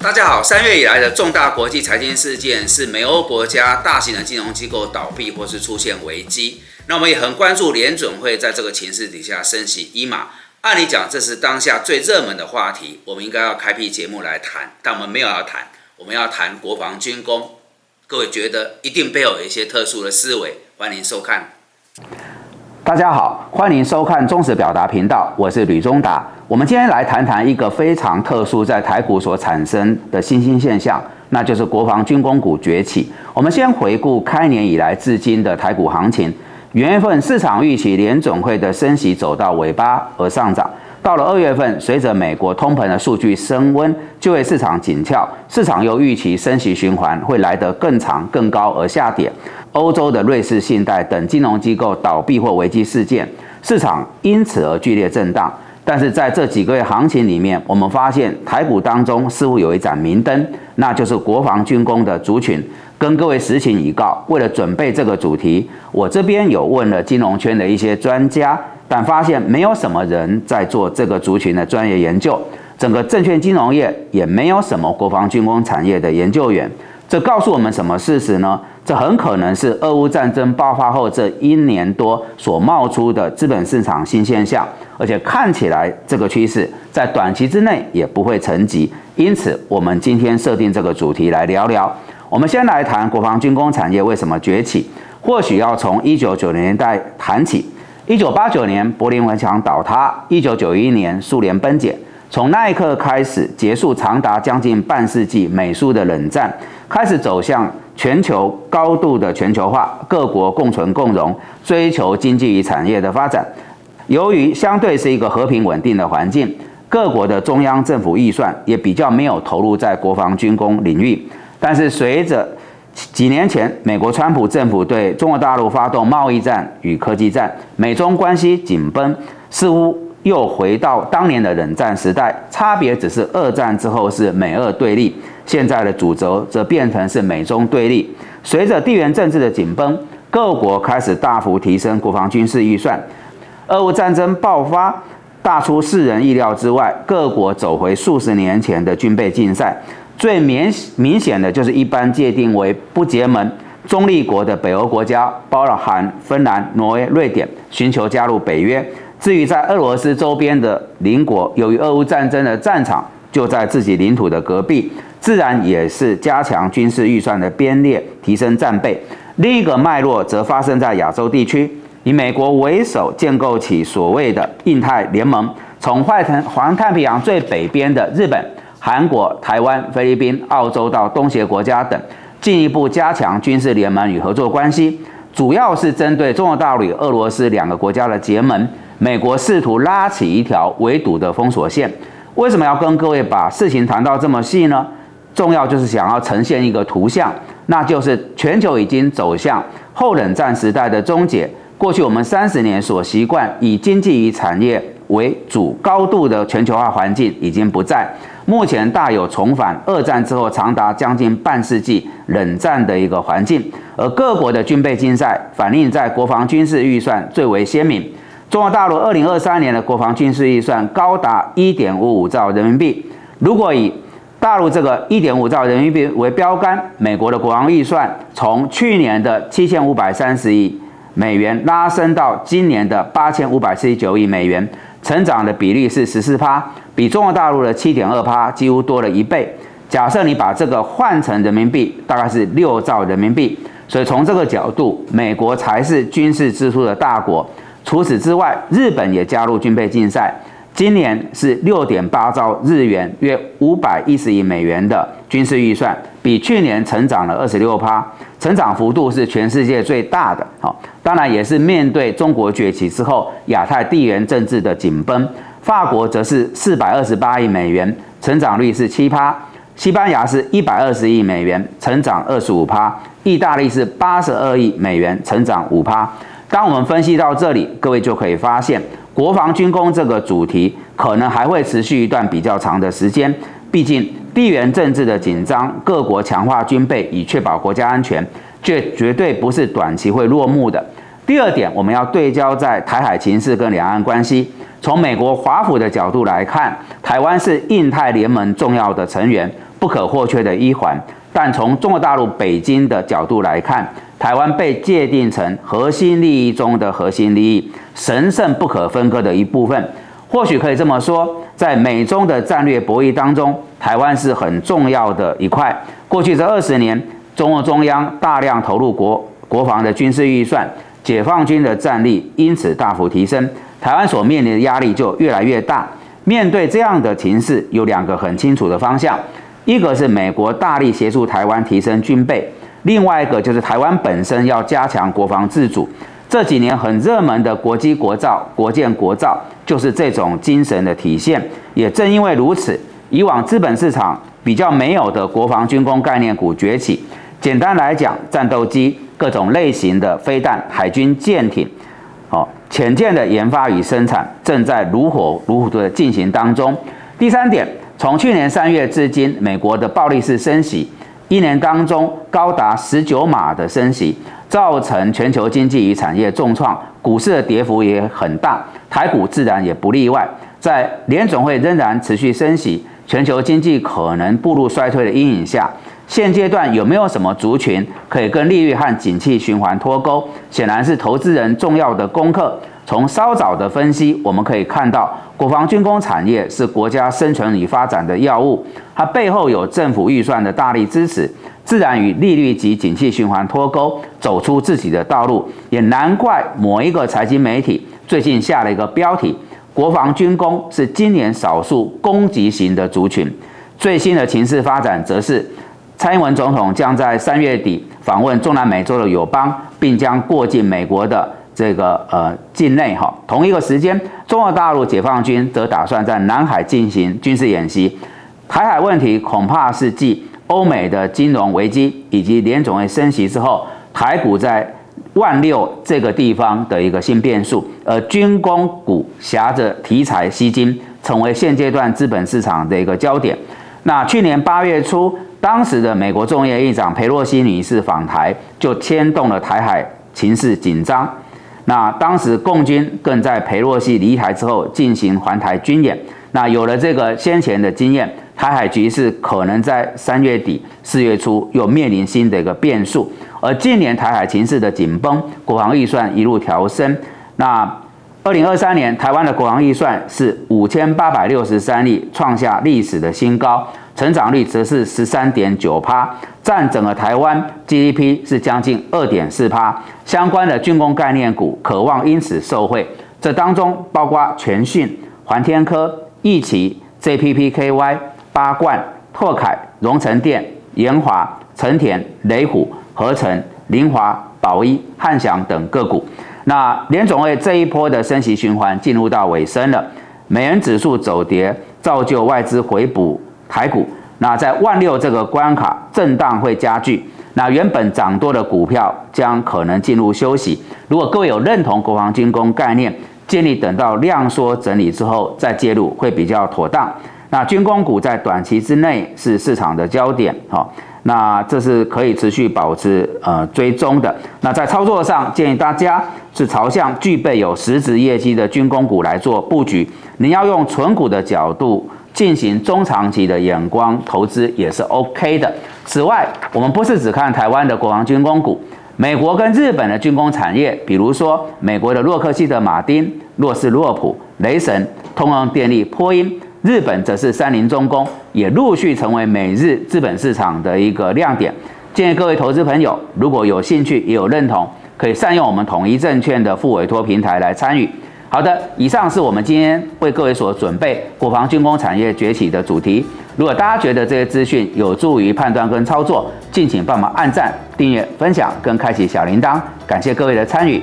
大家好，三月以来的重大国际财经事件是美欧国家大型的金融机构倒闭或是出现危机。那我们也很关注联准会在这个情势底下升息一码。按理讲，这是当下最热门的话题，我们应该要开辟节目来谈，但我们没有要谈，我们要谈国防军工。各位觉得一定背后有一些特殊的思维，欢迎收看。大家好，欢迎收看忠实表达频道，我是吕中达。我们今天来谈谈一个非常特殊在台股所产生的新兴现象，那就是国防军工股崛起。我们先回顾开年以来至今的台股行情，元月份市场预期联总会的升息走到尾巴而上涨。到了二月份，随着美国通膨的数据升温，就业市场紧俏，市场又预期升息循环会来得更长、更高而下跌。欧洲的瑞士信贷等金融机构倒闭或危机事件，市场因此而剧烈震荡。但是在这几个月行情里面，我们发现台股当中似乎有一盏明灯，那就是国防军工的族群。跟各位实情一告，为了准备这个主题，我这边有问了金融圈的一些专家。但发现没有什么人在做这个族群的专业研究，整个证券金融业也没有什么国防军工产业的研究员。这告诉我们什么事实呢？这很可能是俄乌战争爆发后这一年多所冒出的资本市场新现象，而且看起来这个趋势在短期之内也不会沉寂。因此，我们今天设定这个主题来聊聊。我们先来谈国防军工产业为什么崛起，或许要从一九九零年代谈起。一九八九年，柏林围墙倒塌；一九九一年，苏联崩解。从那一刻开始，结束长达将近半世纪美苏的冷战，开始走向全球高度的全球化，各国共存共荣，追求经济与产业的发展。由于相对是一个和平稳定的环境，各国的中央政府预算也比较没有投入在国防军工领域。但是随着几年前，美国川普政府对中国大陆发动贸易战与科技战，美中关系紧绷，似乎又回到当年的冷战时代。差别只是二战之后是美俄对立，现在的主轴则变成是美中对立。随着地缘政治的紧绷，各国开始大幅提升国防军事预算。俄乌战争爆发，大出世人意料之外，各国走回数十年前的军备竞赛。最明明显的就是一般界定为不结盟中立国的北欧国家，包含芬兰、挪威、瑞典，寻求加入北约。至于在俄罗斯周边的邻国，由于俄乌战争的战场就在自己领土的隔壁，自然也是加强军事预算的编列，提升战备。另一个脉络则发生在亚洲地区，以美国为首建构起所谓的印太联盟，从外太环太平洋最北边的日本。韩国、台湾、菲律宾、澳洲到东协国家等，进一步加强军事联盟与合作关系，主要是针对中国大陆与俄罗斯两个国家的结盟。美国试图拉起一条围堵的封锁线。为什么要跟各位把事情谈到这么细呢？重要就是想要呈现一个图像，那就是全球已经走向后冷战时代的终结。过去我们三十年所习惯以经济与产业为主高度的全球化环境已经不在。目前大有重返二战之后长达将近半世纪冷战的一个环境，而各国的军备竞赛反映在国防军事预算最为鲜明。中国大陆二零二三年的国防军事预算高达一点五五兆人民币。如果以大陆这个一点五兆人民币为标杆，美国的国防预算从去年的七千五百三十亿美元拉升到今年的八千五百四十九亿美元。成长的比例是十四趴，比中国大陆的七点二趴几乎多了一倍。假设你把这个换成人民币，大概是六兆人民币。所以从这个角度，美国才是军事支出的大国。除此之外，日本也加入军备竞赛。今年是六点八兆日元，约五百一十亿美元的军事预算，比去年成长了二十六趴，成长幅度是全世界最大的。好，当然也是面对中国崛起之后亚太地缘政治的紧绷。法国则是四百二十八亿美元，成长率是七趴；西班牙是一百二十亿美元，成长二十五趴；意大利是八十二亿美元，成长五趴。当我们分析到这里，各位就可以发现。国防军工这个主题可能还会持续一段比较长的时间，毕竟地缘政治的紧张，各国强化军备以确保国家安全，这绝对不是短期会落幕的。第二点，我们要对焦在台海情势跟两岸关系。从美国华府的角度来看，台湾是印太联盟重要的成员，不可或缺的一环。但从中国大陆北京的角度来看，台湾被界定成核心利益中的核心利益，神圣不可分割的一部分。或许可以这么说，在美中的战略博弈当中，台湾是很重要的一块。过去这二十年，中共中央大量投入国国防的军事预算，解放军的战力因此大幅提升，台湾所面临的压力就越来越大。面对这样的情势，有两个很清楚的方向：一个是美国大力协助台湾提升军备，另外一个就是台湾本身要加强国防自主。这几年很热门的国机国造、国建国造，就是这种精神的体现。也正因为如此，以往资本市场比较没有的国防军工概念股崛起。简单来讲，战斗机、各种类型的飞弹、海军舰艇、哦潜舰的研发与生产，正在如火如荼的进行当中。第三点，从去年三月至今，美国的暴力式升息，一年当中高达十九码的升息。造成全球经济与产业重创，股市的跌幅也很大，台股自然也不例外。在联总会仍然持续升息，全球经济可能步入衰退的阴影下，现阶段有没有什么族群可以跟利率和景气循环脱钩？显然是投资人重要的功课。从稍早的分析，我们可以看到，国防军工产业是国家生存与发展的要务，它背后有政府预算的大力支持。自然与利率及景气循环脱钩，走出自己的道路，也难怪某一个财经媒体最近下了一个标题：国防军工是今年少数攻击型的族群。最新的情势发展则是，蔡英文总统将在三月底访问中南美洲的友邦，并将过境美国的这个呃境内哈。同一个时间，中国大陆解放军则打算在南海进行军事演习。台海问题恐怕是继欧美的金融危机以及联总会升息之后，台股在万六这个地方的一个新变数，而军工股挟着题材吸金，成为现阶段资本市场的一个焦点。那去年八月初，当时的美国众议院议长佩洛西女士访台，就牵动了台海情势紧张。那当时共军更在佩洛西离台之后进行环台军演。那有了这个先前的经验。台海局势可能在三月底、四月初又面临新的一个变数，而近年台海情势的紧绷，国防预算一路调升。那二零二三年台湾的国防预算是五千八百六十三亿，创下历史的新高，成长率则是十三点九趴，占整个台湾 GDP 是将近二点四趴。相关的军工概念股渴望因此受惠，这当中包括全讯、环天科、易奇、JPPKY。八冠、拓凯、荣成电、延华、成田、雷虎、合成、林华、宝一、汉翔等个股。那联总会这一波的升息循环进入到尾声了，美元指数走跌，造就外资回补台股。那在万六这个关卡，震荡会加剧。那原本涨多的股票将可能进入休息。如果各位有认同国防军工概念，建议等到量缩整理之后再介入，会比较妥当。那军工股在短期之内是市场的焦点，好，那这是可以持续保持呃追踪的。那在操作上，建议大家是朝向具备有实质业绩的军工股来做布局。你要用纯股的角度进行中长期的眼光投资也是 OK 的。此外，我们不是只看台湾的国防军工股，美国跟日本的军工产业，比如说美国的洛克希德马丁、洛斯洛普、雷神、通用电力、波音。日本则是三菱重工，也陆续成为美日资本市场的一个亮点。建议各位投资朋友，如果有兴趣也有认同，可以善用我们统一证券的副委托平台来参与。好的，以上是我们今天为各位所准备国防军工产业崛起的主题。如果大家觉得这些资讯有助于判断跟操作，敬请帮忙按赞、订阅、分享跟开启小铃铛。感谢各位的参与。